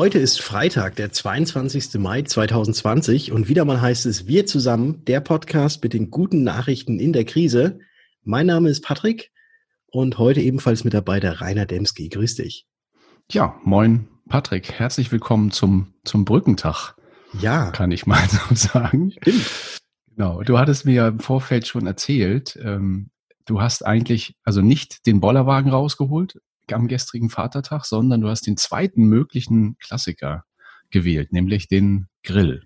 Heute ist Freitag, der 22. Mai 2020 und wieder mal heißt es Wir zusammen, der Podcast mit den guten Nachrichten in der Krise. Mein Name ist Patrick und heute ebenfalls mit dabei der Rainer Demski. Grüß dich. Ja, moin Patrick, herzlich willkommen zum, zum Brückentag. Ja. Kann ich mal so sagen. Stimmt. Genau, du hattest mir ja im Vorfeld schon erzählt, ähm, du hast eigentlich also nicht den Bollerwagen rausgeholt, am gestrigen Vatertag, sondern du hast den zweiten möglichen Klassiker gewählt, nämlich den Grill.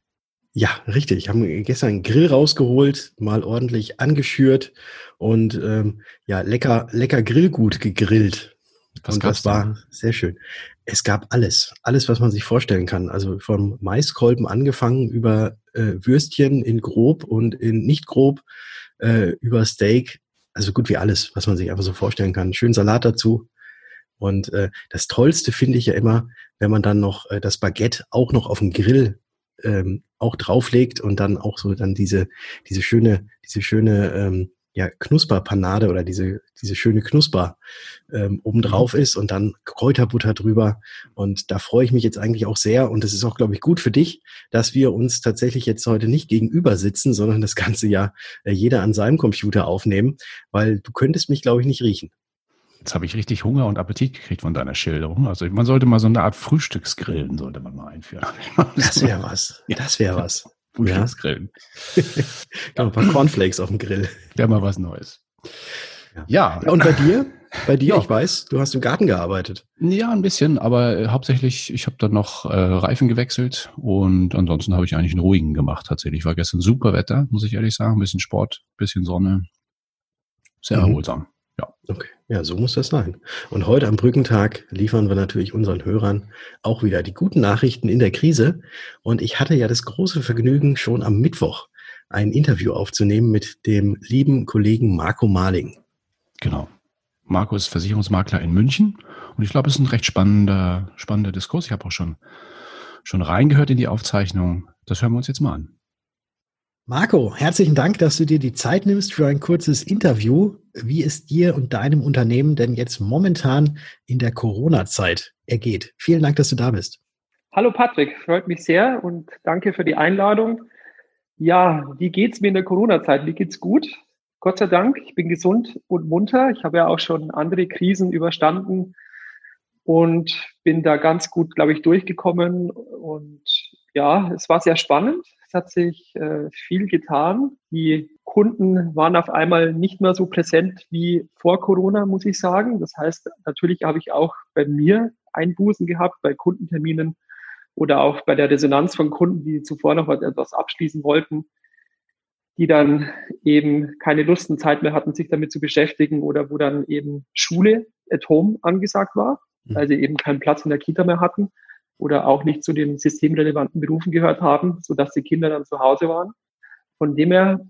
Ja, richtig. Haben gestern einen Grill rausgeholt, mal ordentlich angeschürt und ähm, ja, lecker, lecker Grillgut gegrillt. Was und das war sehr schön. Es gab alles, alles, was man sich vorstellen kann. Also vom Maiskolben angefangen über äh, Würstchen in grob und in nicht grob, äh, über Steak, also gut wie alles, was man sich einfach so vorstellen kann. Schön Salat dazu, und äh, das Tollste finde ich ja immer, wenn man dann noch äh, das Baguette auch noch auf den Grill ähm, auch drauflegt und dann auch so dann diese, diese schöne, diese schöne ähm, ja, Knusperpanade oder diese, diese schöne Knusper ähm, obendrauf mhm. ist und dann Kräuterbutter drüber. Und da freue ich mich jetzt eigentlich auch sehr. Und es ist auch, glaube ich, gut für dich, dass wir uns tatsächlich jetzt heute nicht gegenüber sitzen, sondern das ganze Jahr äh, jeder an seinem Computer aufnehmen, weil du könntest mich, glaube ich, nicht riechen. Jetzt habe ich richtig Hunger und Appetit gekriegt von deiner Schilderung. Also man sollte mal so eine Art Frühstücksgrillen sollte man mal einführen. Das wäre was. Das wäre was. Frühstücksgrillen. Ja. ein paar Cornflakes auf dem Grill. Wäre mal was Neues. Ja. ja. Und bei dir? Bei dir, ja. ich weiß, du hast im Garten gearbeitet. Ja, ein bisschen, aber äh, hauptsächlich, ich habe dann noch äh, Reifen gewechselt und ansonsten habe ich eigentlich einen ruhigen gemacht tatsächlich. War gestern super Wetter, muss ich ehrlich sagen. Ein bisschen Sport, ein bisschen Sonne. Sehr mhm. erholsam. Ja. Okay, ja, so muss das sein. Und heute am Brückentag liefern wir natürlich unseren Hörern auch wieder die guten Nachrichten in der Krise. Und ich hatte ja das große Vergnügen, schon am Mittwoch ein Interview aufzunehmen mit dem lieben Kollegen Marco Marling. Genau. Marco ist Versicherungsmakler in München und ich glaube, es ist ein recht spannender, spannender Diskurs. Ich habe auch schon, schon reingehört in die Aufzeichnung. Das hören wir uns jetzt mal an. Marco, herzlichen Dank, dass du dir die Zeit nimmst für ein kurzes Interview. Wie es dir und deinem Unternehmen denn jetzt momentan in der Corona-Zeit ergeht? Vielen Dank, dass du da bist. Hallo Patrick, freut mich sehr und danke für die Einladung. Ja, wie geht's mir in der Corona-Zeit? Mir geht's gut. Gott sei Dank, ich bin gesund und munter. Ich habe ja auch schon andere Krisen überstanden und bin da ganz gut, glaube ich, durchgekommen. Und ja, es war sehr spannend hat sich äh, viel getan. Die Kunden waren auf einmal nicht mehr so präsent wie vor Corona, muss ich sagen. Das heißt, natürlich habe ich auch bei mir Einbußen gehabt, bei Kundenterminen oder auch bei der Resonanz von Kunden, die zuvor noch etwas abschließen wollten, die dann eben keine Lust und Zeit mehr hatten, sich damit zu beschäftigen oder wo dann eben Schule at home angesagt war, mhm. weil sie eben keinen Platz in der Kita mehr hatten oder auch nicht zu den systemrelevanten Berufen gehört haben, sodass die Kinder dann zu Hause waren. Von dem her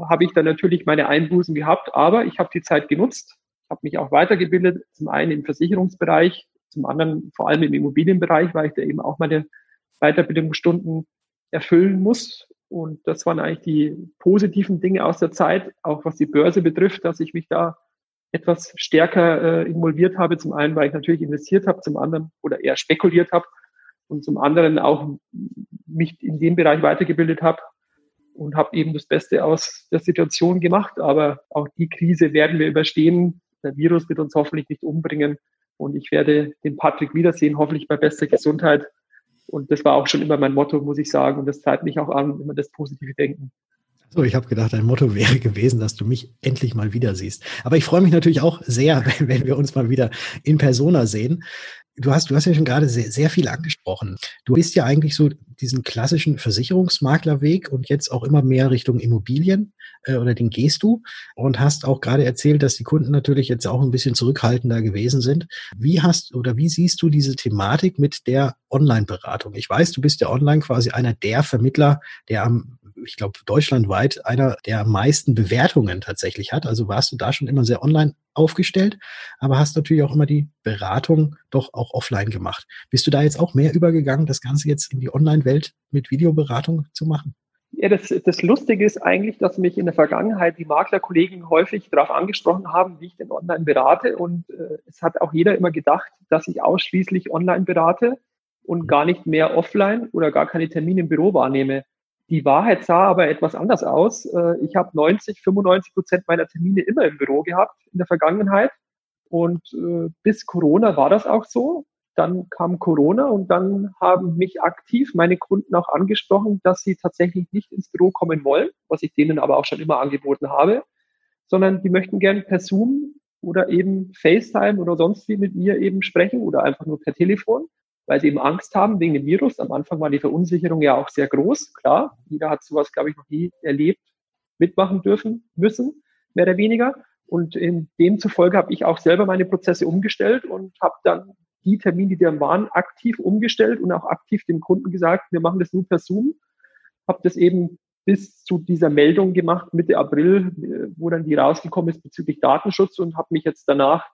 habe ich dann natürlich meine Einbußen gehabt, aber ich habe die Zeit genutzt, habe mich auch weitergebildet, zum einen im Versicherungsbereich, zum anderen vor allem im Immobilienbereich, weil ich da eben auch meine Weiterbildungsstunden erfüllen muss. Und das waren eigentlich die positiven Dinge aus der Zeit, auch was die Börse betrifft, dass ich mich da etwas stärker äh, involviert habe. Zum einen, weil ich natürlich investiert habe, zum anderen oder eher spekuliert habe und zum anderen auch mich in dem Bereich weitergebildet habe und habe eben das Beste aus der Situation gemacht. Aber auch die Krise werden wir überstehen. Der Virus wird uns hoffentlich nicht umbringen und ich werde den Patrick wiedersehen, hoffentlich bei bester Gesundheit. Und das war auch schon immer mein Motto, muss ich sagen. Und das zeigt mich auch an, immer das positive Denken. So, ich habe gedacht, dein Motto wäre gewesen, dass du mich endlich mal wieder siehst. Aber ich freue mich natürlich auch sehr, wenn, wenn wir uns mal wieder in Persona sehen. Du hast, du hast ja schon gerade sehr, sehr viel angesprochen. Du bist ja eigentlich so diesen klassischen Versicherungsmaklerweg und jetzt auch immer mehr Richtung Immobilien äh, oder den gehst du und hast auch gerade erzählt, dass die Kunden natürlich jetzt auch ein bisschen zurückhaltender gewesen sind. Wie hast oder wie siehst du diese Thematik mit der Online-Beratung? Ich weiß, du bist ja online quasi einer der Vermittler, der am ich glaube, deutschlandweit einer der meisten Bewertungen tatsächlich hat. Also warst du da schon immer sehr online aufgestellt, aber hast natürlich auch immer die Beratung doch auch offline gemacht. Bist du da jetzt auch mehr übergegangen, das Ganze jetzt in die Online-Welt mit Videoberatung zu machen? Ja, das, das Lustige ist eigentlich, dass mich in der Vergangenheit die Maklerkollegen häufig darauf angesprochen haben, wie ich denn online berate. Und äh, es hat auch jeder immer gedacht, dass ich ausschließlich online berate. und gar nicht mehr offline oder gar keine Termine im Büro wahrnehme. Die Wahrheit sah aber etwas anders aus. Äh, ich habe 90, 95 Prozent meiner Termine immer im Büro gehabt in der Vergangenheit. Und äh, bis Corona war das auch so. Dann kam Corona und dann haben mich aktiv meine Kunden auch angesprochen, dass sie tatsächlich nicht ins Büro kommen wollen, was ich denen aber auch schon immer angeboten habe, sondern die möchten gern per Zoom oder eben FaceTime oder sonst wie mit mir eben sprechen oder einfach nur per Telefon, weil sie eben Angst haben wegen dem Virus. Am Anfang war die Verunsicherung ja auch sehr groß, klar. Jeder hat sowas, glaube ich, noch nie erlebt, mitmachen dürfen, müssen, mehr oder weniger. Und in demzufolge habe ich auch selber meine Prozesse umgestellt und habe dann die Termine, die dann waren, aktiv umgestellt und auch aktiv dem Kunden gesagt, wir machen das nur per Zoom. Habe das eben bis zu dieser Meldung gemacht, Mitte April, wo dann die rausgekommen ist bezüglich Datenschutz und habe mich jetzt danach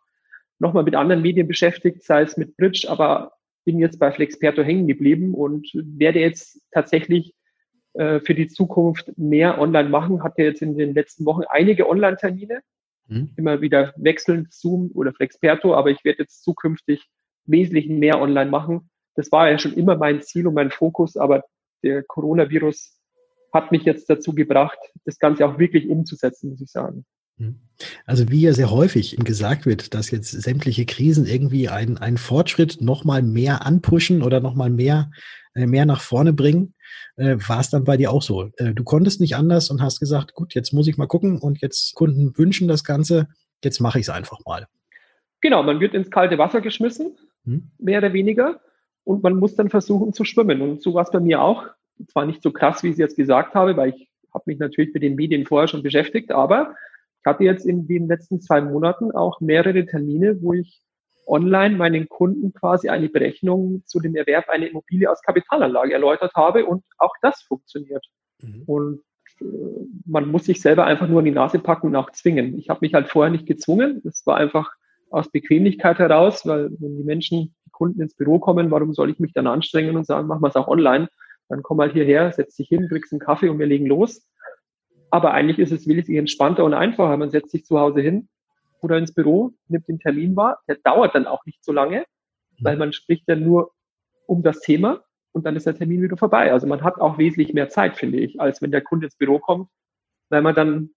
nochmal mit anderen Medien beschäftigt, sei es mit Bridge, aber bin jetzt bei Flexperto hängen geblieben und werde jetzt tatsächlich äh, für die Zukunft mehr online machen. Hatte jetzt in den letzten Wochen einige Online-Termine, mhm. immer wieder wechselnd Zoom oder Flexperto, aber ich werde jetzt zukünftig wesentlich mehr online machen. Das war ja schon immer mein Ziel und mein Fokus, aber der Coronavirus hat mich jetzt dazu gebracht, das Ganze auch wirklich umzusetzen, muss ich sagen. Hm. Also wie ja sehr häufig gesagt wird, dass jetzt sämtliche Krisen irgendwie einen, einen Fortschritt nochmal mehr anpushen oder nochmal mehr, äh, mehr nach vorne bringen, äh, war es dann bei dir auch so. Äh, du konntest nicht anders und hast gesagt, gut, jetzt muss ich mal gucken und jetzt Kunden wünschen das Ganze, jetzt mache ich es einfach mal. Genau, man wird ins kalte Wasser geschmissen hm. mehr oder weniger. Und man muss dann versuchen zu schwimmen. Und so war es bei mir auch. Zwar nicht so krass, wie ich es jetzt gesagt habe, weil ich habe mich natürlich mit den Medien vorher schon beschäftigt, aber ich hatte jetzt in den letzten zwei Monaten auch mehrere Termine, wo ich online meinen Kunden quasi eine Berechnung zu dem Erwerb einer Immobilie aus Kapitalanlage erläutert habe und auch das funktioniert. Mhm. Und äh, man muss sich selber einfach nur in die Nase packen und auch zwingen. Ich habe mich halt vorher nicht gezwungen. Es war einfach aus Bequemlichkeit heraus, weil wenn die Menschen, die Kunden ins Büro kommen, warum soll ich mich dann anstrengen und sagen, machen wir es auch online? Dann komm mal hierher, setz dich hin, kriegst einen Kaffee und wir legen los. Aber eigentlich ist es wesentlich entspannter und einfacher. Man setzt sich zu Hause hin oder ins Büro, nimmt den Termin wahr. Der dauert dann auch nicht so lange, weil man spricht dann nur um das Thema und dann ist der Termin wieder vorbei. Also man hat auch wesentlich mehr Zeit, finde ich, als wenn der Kunde ins Büro kommt, weil man dann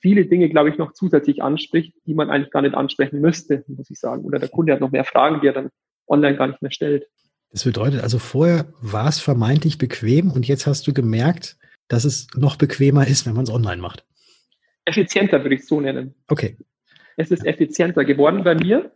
viele Dinge, glaube ich, noch zusätzlich anspricht, die man eigentlich gar nicht ansprechen müsste, muss ich sagen. Oder der Kunde hat noch mehr Fragen, die er dann online gar nicht mehr stellt. Das bedeutet also, vorher war es vermeintlich bequem und jetzt hast du gemerkt, dass es noch bequemer ist, wenn man es online macht. Effizienter würde ich es so nennen. Okay. Es ist effizienter geworden bei mir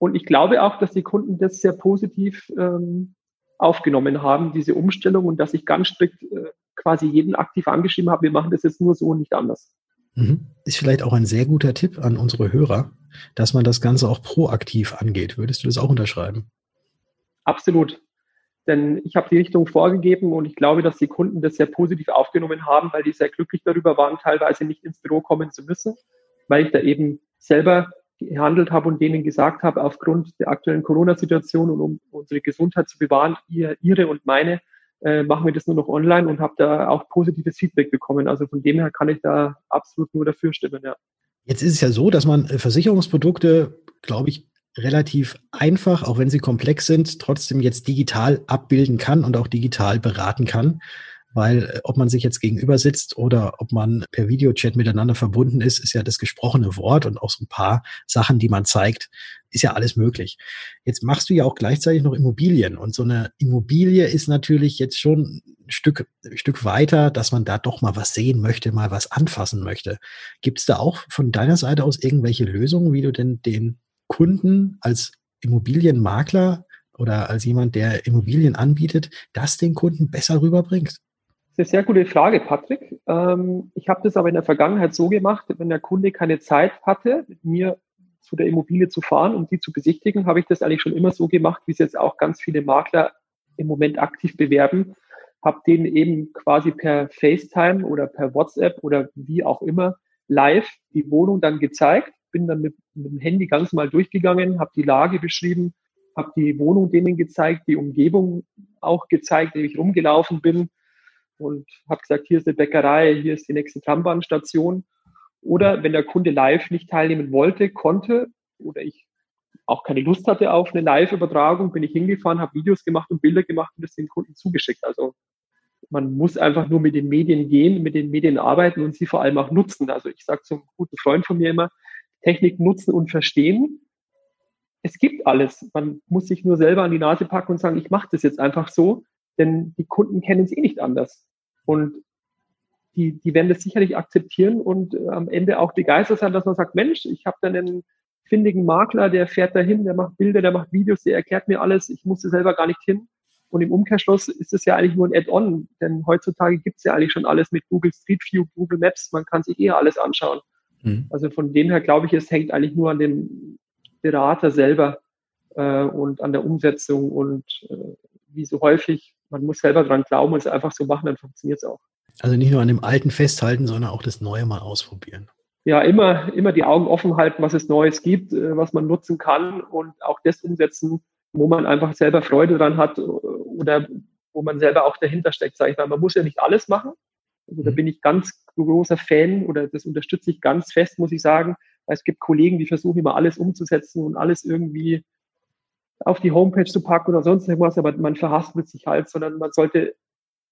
und ich glaube auch, dass die Kunden das sehr positiv ähm, aufgenommen haben, diese Umstellung und dass ich ganz strikt äh, quasi jeden aktiv angeschrieben habe, wir machen das jetzt nur so und nicht anders. Mhm. Ist vielleicht auch ein sehr guter Tipp an unsere Hörer, dass man das Ganze auch proaktiv angeht. Würdest du das auch unterschreiben? Absolut. Denn ich habe die Richtung vorgegeben und ich glaube, dass die Kunden das sehr positiv aufgenommen haben, weil die sehr glücklich darüber waren, teilweise nicht ins Büro kommen zu müssen, weil ich da eben selber gehandelt habe und denen gesagt habe, aufgrund der aktuellen Corona-Situation und um unsere Gesundheit zu bewahren, ihr, ihre und meine, äh, machen wir das nur noch online und habe da auch positives Feedback bekommen. Also von dem her kann ich da absolut nur dafür stimmen, ja. Jetzt ist es ja so, dass man äh, Versicherungsprodukte, glaube ich, relativ einfach, auch wenn sie komplex sind, trotzdem jetzt digital abbilden kann und auch digital beraten kann weil äh, ob man sich jetzt gegenüber sitzt oder ob man per Videochat miteinander verbunden ist, ist ja das gesprochene Wort und auch so ein paar Sachen, die man zeigt, ist ja alles möglich. Jetzt machst du ja auch gleichzeitig noch Immobilien und so eine Immobilie ist natürlich jetzt schon ein Stück, ein Stück weiter, dass man da doch mal was sehen möchte, mal was anfassen möchte. Gibt es da auch von deiner Seite aus irgendwelche Lösungen, wie du denn den Kunden als Immobilienmakler oder als jemand, der Immobilien anbietet, das den Kunden besser rüberbringst? Das ist eine sehr gute Frage, Patrick. Ähm, ich habe das aber in der Vergangenheit so gemacht, wenn der Kunde keine Zeit hatte, mit mir zu der Immobilie zu fahren um die zu besichtigen, habe ich das eigentlich schon immer so gemacht, wie es jetzt auch ganz viele Makler im Moment aktiv bewerben. Habe denen eben quasi per FaceTime oder per WhatsApp oder wie auch immer live die Wohnung dann gezeigt. Bin dann mit, mit dem Handy ganz mal durchgegangen, habe die Lage beschrieben, habe die Wohnung denen gezeigt, die Umgebung auch gezeigt, wie ich rumgelaufen bin und habe gesagt, hier ist eine Bäckerei, hier ist die nächste Trambahnstation. Oder wenn der Kunde live nicht teilnehmen wollte, konnte oder ich auch keine Lust hatte auf eine Live-Übertragung, bin ich hingefahren, habe Videos gemacht und Bilder gemacht und das den Kunden zugeschickt. Also man muss einfach nur mit den Medien gehen, mit den Medien arbeiten und sie vor allem auch nutzen. Also ich sage zum guten Freund von mir immer, Technik nutzen und verstehen. Es gibt alles. Man muss sich nur selber an die Nase packen und sagen, ich mache das jetzt einfach so, denn die Kunden kennen es eh nicht anders. Und die, die werden das sicherlich akzeptieren und äh, am Ende auch begeistert sein, dass man sagt, Mensch, ich habe da einen findigen Makler, der fährt dahin, der macht Bilder, der macht Videos, der erklärt mir alles, ich musste selber gar nicht hin. Und im Umkehrschluss ist es ja eigentlich nur ein Add-on, denn heutzutage gibt es ja eigentlich schon alles mit Google Street View, Google Maps, man kann sich eher alles anschauen. Mhm. Also von dem her glaube ich, es hängt eigentlich nur an dem Berater selber äh, und an der Umsetzung und äh, wie so häufig, man muss selber dran glauben und es einfach so machen, dann funktioniert es auch. Also nicht nur an dem Alten festhalten, sondern auch das Neue mal ausprobieren. Ja, immer, immer die Augen offen halten, was es Neues gibt, äh, was man nutzen kann und auch das umsetzen, wo man einfach selber Freude dran hat äh, oder wo man selber auch dahinter steckt, sage ich mal. Man muss ja nicht alles machen. Also da mhm. bin ich ganz großer Fan oder das unterstütze ich ganz fest, muss ich sagen. Es gibt Kollegen, die versuchen immer alles umzusetzen und alles irgendwie auf die Homepage zu packen oder sonst irgendwas, aber man verhaspelt sich halt, sondern man sollte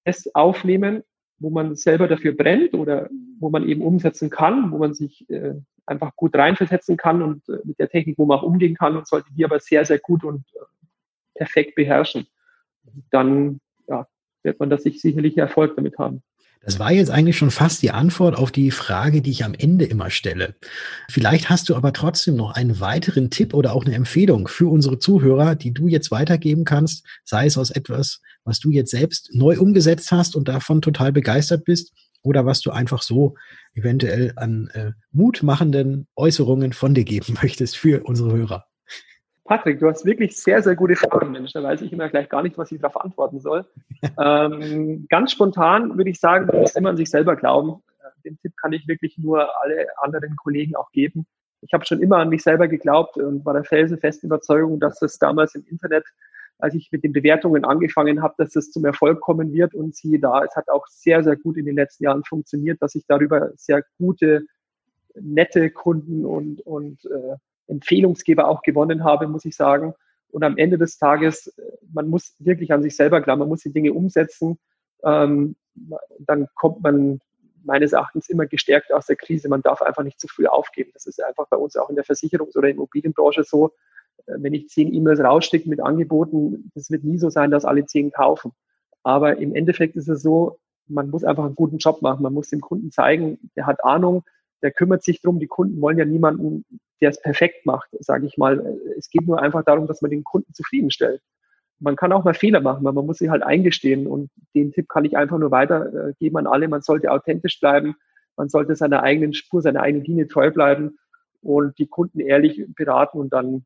es aufnehmen, wo man selber dafür brennt oder wo man eben umsetzen kann, wo man sich äh, einfach gut reinversetzen kann und äh, mit der Technik, wo man auch umgehen kann und sollte die aber sehr, sehr gut und äh, perfekt beherrschen. Dann ja, wird man das sich sicherlich Erfolg damit haben. Das war jetzt eigentlich schon fast die Antwort auf die Frage, die ich am Ende immer stelle. Vielleicht hast du aber trotzdem noch einen weiteren Tipp oder auch eine Empfehlung für unsere Zuhörer, die du jetzt weitergeben kannst, sei es aus etwas, was du jetzt selbst neu umgesetzt hast und davon total begeistert bist, oder was du einfach so eventuell an äh, mutmachenden Äußerungen von dir geben möchtest für unsere Hörer. Patrick, du hast wirklich sehr, sehr gute Fragen, Mensch. Da weiß ich immer gleich gar nicht, was ich darauf antworten soll. ähm, ganz spontan würde ich sagen, man muss immer an sich selber glauben. Äh, den Tipp kann ich wirklich nur alle anderen Kollegen auch geben. Ich habe schon immer an mich selber geglaubt und war der felsenfesten Überzeugung, dass es damals im Internet, als ich mit den Bewertungen angefangen habe, dass es zum Erfolg kommen wird. Und siehe da, es hat auch sehr, sehr gut in den letzten Jahren funktioniert, dass ich darüber sehr gute, nette Kunden und, und äh, Empfehlungsgeber auch gewonnen habe, muss ich sagen. Und am Ende des Tages, äh, man muss wirklich an sich selber glauben, man muss die Dinge umsetzen. Ähm, dann kommt man meines Erachtens immer gestärkt aus der Krise. Man darf einfach nicht zu früh aufgeben. Das ist einfach bei uns auch in der Versicherungs- oder Immobilienbranche so. Wenn ich zehn E-Mails rausschicke mit Angeboten, das wird nie so sein, dass alle zehn kaufen. Aber im Endeffekt ist es so, man muss einfach einen guten Job machen. Man muss dem Kunden zeigen, der hat Ahnung, der kümmert sich drum. Die Kunden wollen ja niemanden, der es perfekt macht, sage ich mal. Es geht nur einfach darum, dass man den Kunden zufriedenstellt. Man kann auch mal Fehler machen, aber man muss sie halt eingestehen. Und den Tipp kann ich einfach nur weitergeben an alle. Man sollte authentisch bleiben. Man sollte seiner eigenen Spur, seiner eigenen Linie treu bleiben und die Kunden ehrlich beraten. Und dann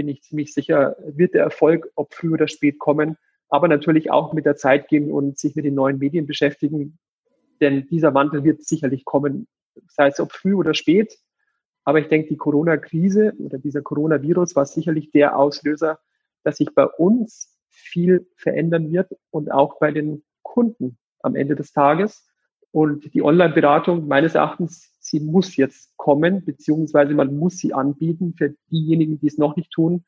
bin ich ziemlich sicher, wird der Erfolg, ob früh oder spät kommen. Aber natürlich auch mit der Zeit gehen und sich mit den neuen Medien beschäftigen. Denn dieser Wandel wird sicherlich kommen sei es ob früh oder spät. Aber ich denke, die Corona-Krise oder dieser Coronavirus war sicherlich der Auslöser, dass sich bei uns viel verändern wird und auch bei den Kunden am Ende des Tages. Und die Online-Beratung meines Erachtens, sie muss jetzt kommen, beziehungsweise man muss sie anbieten für diejenigen, die es noch nicht tun,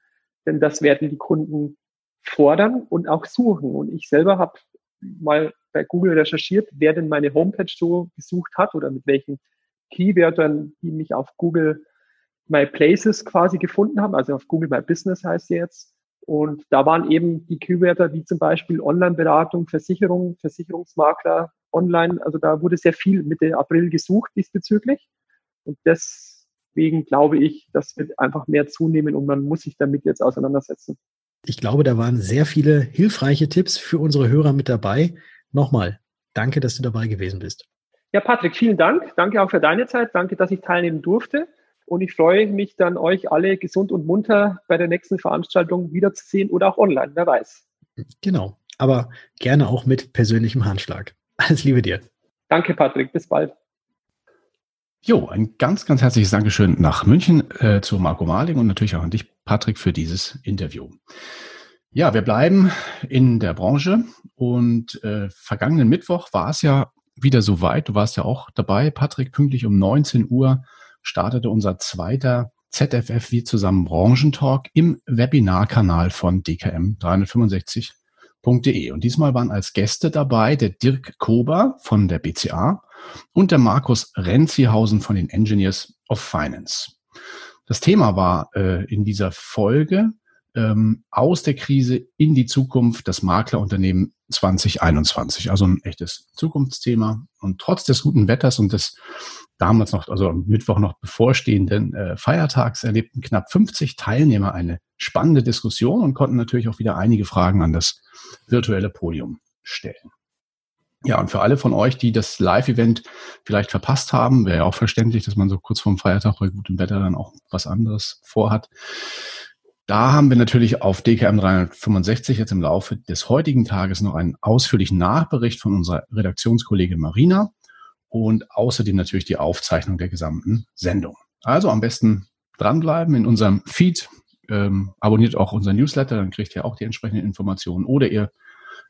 denn das werden die Kunden fordern und auch suchen. Und ich selber habe mal bei Google recherchiert, wer denn meine Homepage so gesucht hat oder mit welchen Keywörtern, die mich auf Google My Places quasi gefunden haben, also auf Google My Business heißt sie jetzt. Und da waren eben die Keywörter wie zum Beispiel Online-Beratung, Versicherung, Versicherungsmakler, Online. Also da wurde sehr viel Mitte April gesucht diesbezüglich. Und deswegen glaube ich, das wird einfach mehr zunehmen und man muss sich damit jetzt auseinandersetzen. Ich glaube, da waren sehr viele hilfreiche Tipps für unsere Hörer mit dabei. Nochmal, danke, dass du dabei gewesen bist. Ja, Patrick, vielen Dank. Danke auch für deine Zeit. Danke, dass ich teilnehmen durfte. Und ich freue mich dann, euch alle gesund und munter bei der nächsten Veranstaltung wiederzusehen oder auch online, wer weiß. Genau, aber gerne auch mit persönlichem Handschlag. Alles Liebe dir. Danke, Patrick. Bis bald. Jo, ein ganz, ganz herzliches Dankeschön nach München äh, zu Marco Marling und natürlich auch an dich, Patrick, für dieses Interview. Ja, wir bleiben in der Branche und äh, vergangenen Mittwoch war es ja wieder soweit. Du warst ja auch dabei, Patrick, pünktlich um 19 Uhr startete unser zweiter ZFF wie zusammen Branchentalk im Webinarkanal von DKM 365.de. Und diesmal waren als Gäste dabei der Dirk Kober von der BCA und der Markus Renzihausen von den Engineers of Finance. Das Thema war äh, in dieser Folge ähm, aus der Krise in die Zukunft das Maklerunternehmen 2021. Also ein echtes Zukunftsthema. Und trotz des guten Wetters und des damals noch, also am Mittwoch noch bevorstehenden äh, Feiertags erlebten knapp 50 Teilnehmer eine spannende Diskussion und konnten natürlich auch wieder einige Fragen an das virtuelle Podium stellen. Ja, und für alle von euch, die das Live-Event vielleicht verpasst haben, wäre ja auch verständlich, dass man so kurz vorm Feiertag bei gutem Wetter dann auch was anderes vorhat. Da haben wir natürlich auf DKM 365 jetzt im Laufe des heutigen Tages noch einen ausführlichen Nachbericht von unserer Redaktionskollegin Marina und außerdem natürlich die Aufzeichnung der gesamten Sendung. Also am besten dranbleiben in unserem Feed. Ähm, abonniert auch unseren Newsletter, dann kriegt ihr auch die entsprechenden Informationen oder ihr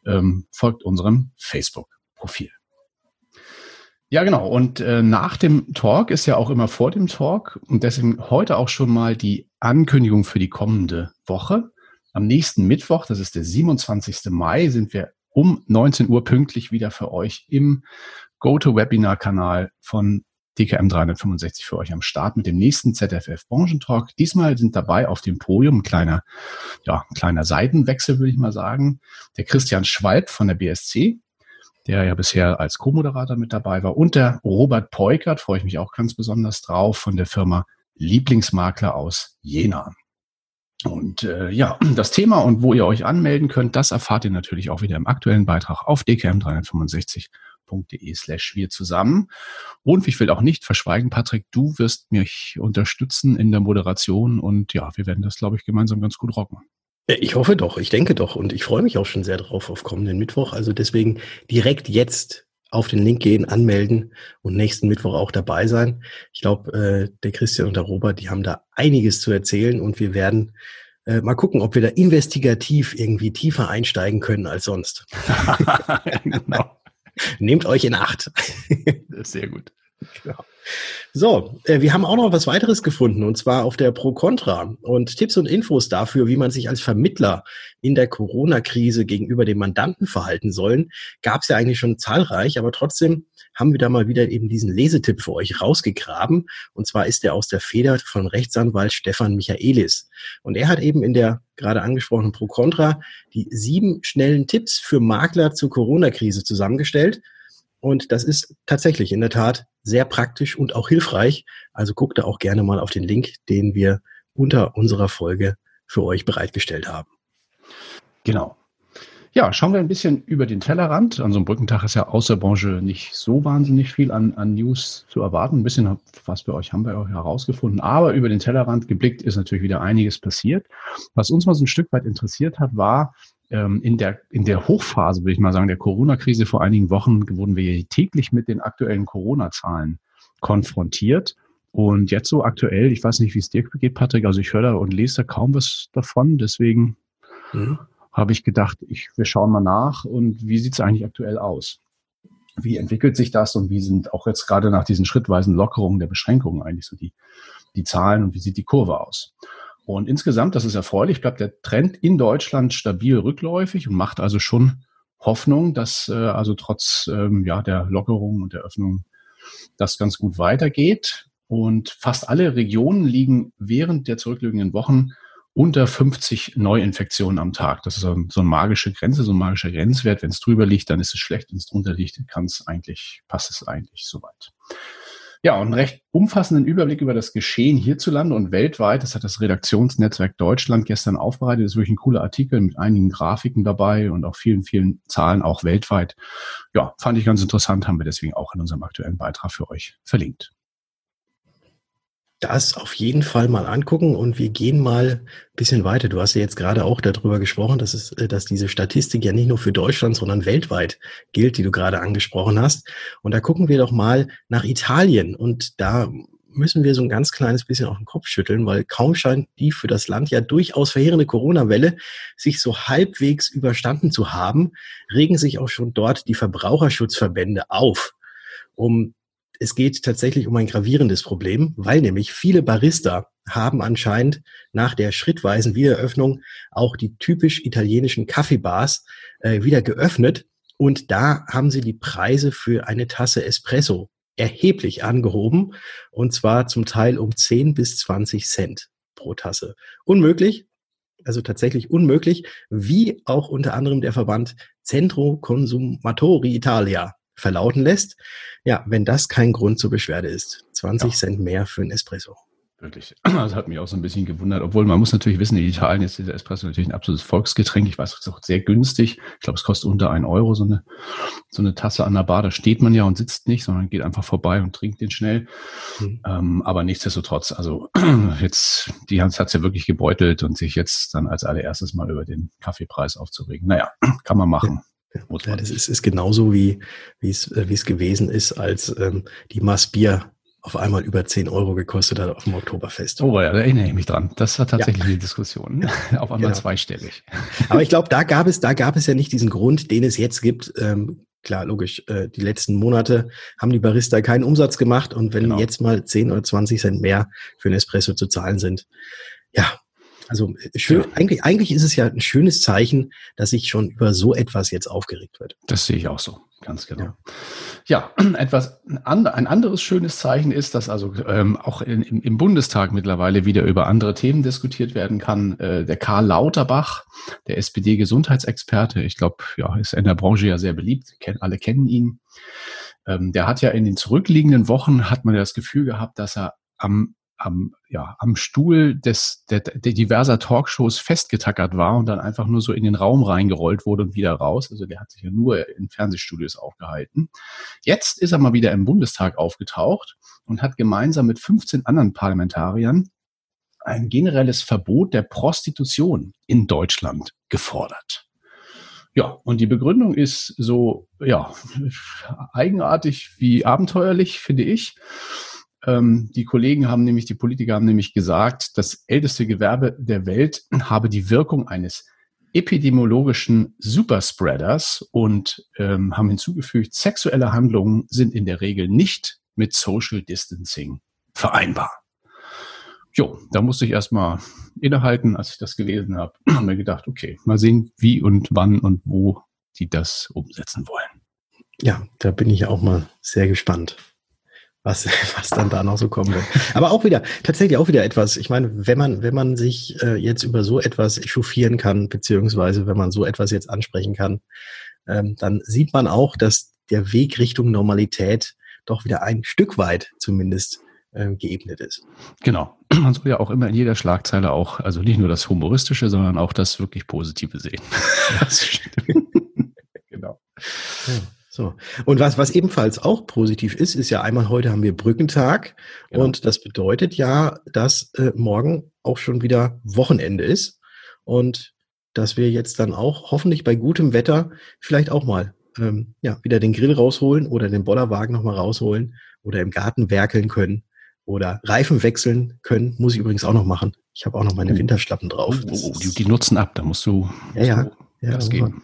ähm, folgt unserem Facebook-Profil. Ja, genau. Und äh, nach dem Talk ist ja auch immer vor dem Talk und deswegen heute auch schon mal die Ankündigung für die kommende Woche. Am nächsten Mittwoch, das ist der 27. Mai, sind wir um 19 Uhr pünktlich wieder für euch im GoToWebinar-Kanal von DKM 365 für euch am Start mit dem nächsten ZFF Branchentalk. Diesmal sind dabei auf dem Podium ein kleiner, ja, ein kleiner Seitenwechsel, würde ich mal sagen. Der Christian Schwalb von der BSC, der ja bisher als Co-Moderator mit dabei war, und der Robert Peukert, freue ich mich auch ganz besonders drauf, von der Firma Lieblingsmakler aus Jena. Und äh, ja, das Thema und wo ihr euch anmelden könnt, das erfahrt ihr natürlich auch wieder im aktuellen Beitrag auf DKM 365 www.ftf.de slash wir zusammen. Und ich will auch nicht verschweigen, Patrick, du wirst mich unterstützen in der Moderation und ja, wir werden das, glaube ich, gemeinsam ganz gut rocken. Ich hoffe doch, ich denke doch und ich freue mich auch schon sehr drauf auf kommenden Mittwoch. Also deswegen direkt jetzt auf den Link gehen, anmelden und nächsten Mittwoch auch dabei sein. Ich glaube, äh, der Christian und der Robert, die haben da einiges zu erzählen und wir werden äh, mal gucken, ob wir da investigativ irgendwie tiefer einsteigen können als sonst. genau. Nehmt euch in Acht. Sehr gut. So, äh, wir haben auch noch was weiteres gefunden und zwar auf der Pro Contra und Tipps und Infos dafür, wie man sich als Vermittler in der Corona-Krise gegenüber dem Mandanten verhalten sollen, gab es ja eigentlich schon zahlreich, aber trotzdem haben wir da mal wieder eben diesen Lesetipp für euch rausgegraben. Und zwar ist der aus der Feder von Rechtsanwalt Stefan Michaelis. Und er hat eben in der gerade angesprochenen Pro Contra die sieben schnellen Tipps für Makler zur Corona-Krise zusammengestellt. Und das ist tatsächlich in der Tat sehr praktisch und auch hilfreich. Also guckt da auch gerne mal auf den Link, den wir unter unserer Folge für euch bereitgestellt haben. Genau. Ja, schauen wir ein bisschen über den Tellerrand. An so einem Brückentag ist ja aus der Branche nicht so wahnsinnig viel an, an News zu erwarten. Ein bisschen was bei euch haben wir auch herausgefunden. Aber über den Tellerrand geblickt ist natürlich wieder einiges passiert. Was uns mal so ein Stück weit interessiert hat, war, in der, in der Hochphase, würde ich mal sagen, der Corona-Krise vor einigen Wochen wurden wir täglich mit den aktuellen Corona-Zahlen konfrontiert. Und jetzt so aktuell, ich weiß nicht, wie es dir geht, Patrick, also ich höre da und lese da kaum was davon. Deswegen mhm habe ich gedacht, ich, wir schauen mal nach und wie sieht es eigentlich aktuell aus? Wie entwickelt sich das und wie sind auch jetzt gerade nach diesen schrittweisen Lockerungen der Beschränkungen eigentlich so die, die Zahlen und wie sieht die Kurve aus? Und insgesamt, das ist erfreulich, bleibt der Trend in Deutschland stabil rückläufig und macht also schon Hoffnung, dass äh, also trotz ähm, ja, der Lockerung und der Öffnung das ganz gut weitergeht. Und fast alle Regionen liegen während der zurückliegenden Wochen unter 50 Neuinfektionen am Tag. Das ist so, eine magische Grenze, so ein magischer Grenzwert. Wenn es drüber liegt, dann ist es schlecht. Wenn es drunter liegt, kann es eigentlich, passt es eigentlich soweit. Ja, und einen recht umfassenden Überblick über das Geschehen hierzulande und weltweit. Das hat das Redaktionsnetzwerk Deutschland gestern aufbereitet. Das ist wirklich ein cooler Artikel mit einigen Grafiken dabei und auch vielen, vielen Zahlen, auch weltweit. Ja, fand ich ganz interessant, haben wir deswegen auch in unserem aktuellen Beitrag für euch verlinkt das auf jeden Fall mal angucken und wir gehen mal ein bisschen weiter. Du hast ja jetzt gerade auch darüber gesprochen, dass es, äh, dass diese Statistik ja nicht nur für Deutschland, sondern weltweit gilt, die du gerade angesprochen hast. Und da gucken wir doch mal nach Italien und da müssen wir so ein ganz kleines bisschen auf den Kopf schütteln, weil kaum scheint die für das Land ja durchaus verheerende Corona-Welle sich so halbwegs überstanden zu haben, regen sich auch schon dort die Verbraucherschutzverbände auf, um es geht tatsächlich um ein gravierendes Problem, weil nämlich viele Barista haben anscheinend nach der schrittweisen Wiedereröffnung auch die typisch italienischen Kaffeebars äh, wieder geöffnet. Und da haben sie die Preise für eine Tasse Espresso erheblich angehoben. Und zwar zum Teil um 10 bis 20 Cent pro Tasse. Unmöglich, also tatsächlich unmöglich, wie auch unter anderem der Verband Centro Consumatori Italia verlauten lässt. Ja, wenn das kein Grund zur Beschwerde ist. 20 ja. Cent mehr für ein Espresso. Wirklich. Das hat mich auch so ein bisschen gewundert. Obwohl man muss natürlich wissen, in Italien ist dieser Espresso natürlich ein absolutes Volksgetränk. Ich weiß, es ist auch sehr günstig. Ich glaube, es kostet unter ein Euro so eine, so eine Tasse an der Bar. Da steht man ja und sitzt nicht, sondern geht einfach vorbei und trinkt den schnell. Mhm. Ähm, aber nichtsdestotrotz, also jetzt, die hat es ja wirklich gebeutelt und sich jetzt dann als allererstes mal über den Kaffeepreis aufzuregen. Naja, kann man machen. Ja. Ja, das ist, ist genauso wie, wie es, äh, wie es gewesen ist, als ähm, die Mass Bier auf einmal über 10 Euro gekostet hat auf dem Oktoberfest. Oh ja, da erinnere ich mich dran. Das war tatsächlich ja. die Diskussion. auf einmal genau. zweistellig. Aber ich glaube, da gab es, da gab es ja nicht diesen Grund, den es jetzt gibt. Ähm, klar, logisch, äh, die letzten Monate haben die Barista keinen Umsatz gemacht und wenn genau. jetzt mal 10 oder 20 Cent mehr für ein Espresso zu zahlen sind, ja, also äh, schön, eigentlich, eigentlich ist es ja ein schönes Zeichen, dass sich schon über so etwas jetzt aufgeregt wird. Das sehe ich auch so, ganz genau. Ja, ja etwas ein anderes schönes Zeichen ist, dass also ähm, auch in, im Bundestag mittlerweile wieder über andere Themen diskutiert werden kann. Äh, der Karl Lauterbach, der SPD-Gesundheitsexperte, ich glaube, ja, ist in der Branche ja sehr beliebt, alle kennen ihn. Ähm, der hat ja in den zurückliegenden Wochen hat man ja das Gefühl gehabt, dass er am am, ja, am Stuhl des, der, der diverser Talkshows festgetackert war und dann einfach nur so in den Raum reingerollt wurde und wieder raus. Also der hat sich ja nur in Fernsehstudios aufgehalten. Jetzt ist er mal wieder im Bundestag aufgetaucht und hat gemeinsam mit 15 anderen Parlamentariern ein generelles Verbot der Prostitution in Deutschland gefordert. Ja, und die Begründung ist so, ja, eigenartig wie abenteuerlich, finde ich. Ähm, die Kollegen haben nämlich, die Politiker haben nämlich gesagt, das älteste Gewerbe der Welt habe die Wirkung eines epidemiologischen Superspreaders und ähm, haben hinzugefügt, sexuelle Handlungen sind in der Regel nicht mit Social Distancing vereinbar. Jo, da musste ich erstmal innehalten, als ich das gelesen habe. Haben mir gedacht, okay, mal sehen, wie und wann und wo die das umsetzen wollen. Ja, da bin ich auch mal sehr gespannt was, was dann da noch so kommen wird. Aber auch wieder, tatsächlich auch wieder etwas, ich meine, wenn man, wenn man sich äh, jetzt über so etwas chauffieren kann, beziehungsweise wenn man so etwas jetzt ansprechen kann, ähm, dann sieht man auch, dass der Weg Richtung Normalität doch wieder ein Stück weit zumindest äh, geebnet ist. Genau. Man soll ja auch immer in jeder Schlagzeile auch, also nicht nur das Humoristische, sondern auch das wirklich Positive sehen. Das stimmt. Genau. So. Und was, was ebenfalls auch positiv ist, ist ja einmal heute haben wir Brückentag ja. und das bedeutet ja, dass äh, morgen auch schon wieder Wochenende ist und dass wir jetzt dann auch hoffentlich bei gutem Wetter vielleicht auch mal ähm, ja, wieder den Grill rausholen oder den Bollerwagen nochmal rausholen oder im Garten werkeln können oder Reifen wechseln können. Muss ich übrigens auch noch machen. Ich habe auch noch meine oh. Winterschlappen drauf. Oh, oh, die, die, nutzen ab, da musst du, ja, ja. Ja, Gas geben.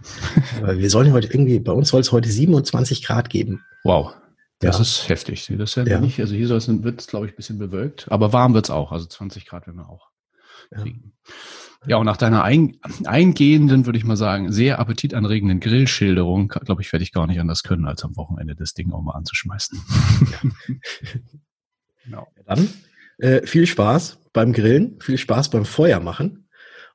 Aber wir sollen heute irgendwie, bei uns soll es heute 27 Grad geben. Wow. Das ja. ist heftig. Das ist ja, ja. nicht, also hier wird es, glaube ich, ein bisschen bewölkt, aber warm wird es auch. Also 20 Grad werden wir auch kriegen. Ja, und nach deiner ein, eingehenden, würde ich mal sagen, sehr appetitanregenden Grillschilderung, glaube ich, werde ich gar nicht anders können, als am Wochenende das Ding auch mal anzuschmeißen. genau. Dann äh, viel Spaß beim Grillen, viel Spaß beim Feuer machen.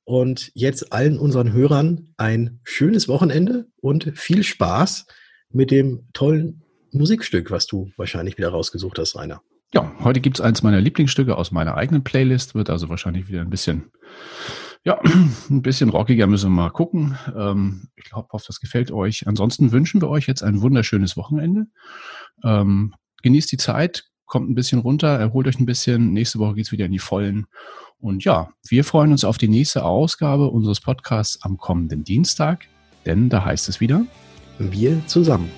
Und jetzt allen unseren Hörern ein schönes Wochenende und viel Spaß mit dem tollen Musikstück, was du wahrscheinlich wieder rausgesucht hast, Rainer. Ja, heute gibt es eins meiner Lieblingsstücke aus meiner eigenen Playlist, wird also wahrscheinlich wieder ein bisschen, ja, ein bisschen rockiger, müssen wir mal gucken. Ähm, ich hoffe, das gefällt euch. Ansonsten wünschen wir euch jetzt ein wunderschönes Wochenende. Ähm, genießt die Zeit, kommt ein bisschen runter, erholt euch ein bisschen. Nächste Woche geht es wieder in die Vollen. Und ja, wir freuen uns auf die nächste Ausgabe unseres Podcasts am kommenden Dienstag, denn da heißt es wieder, wir zusammen.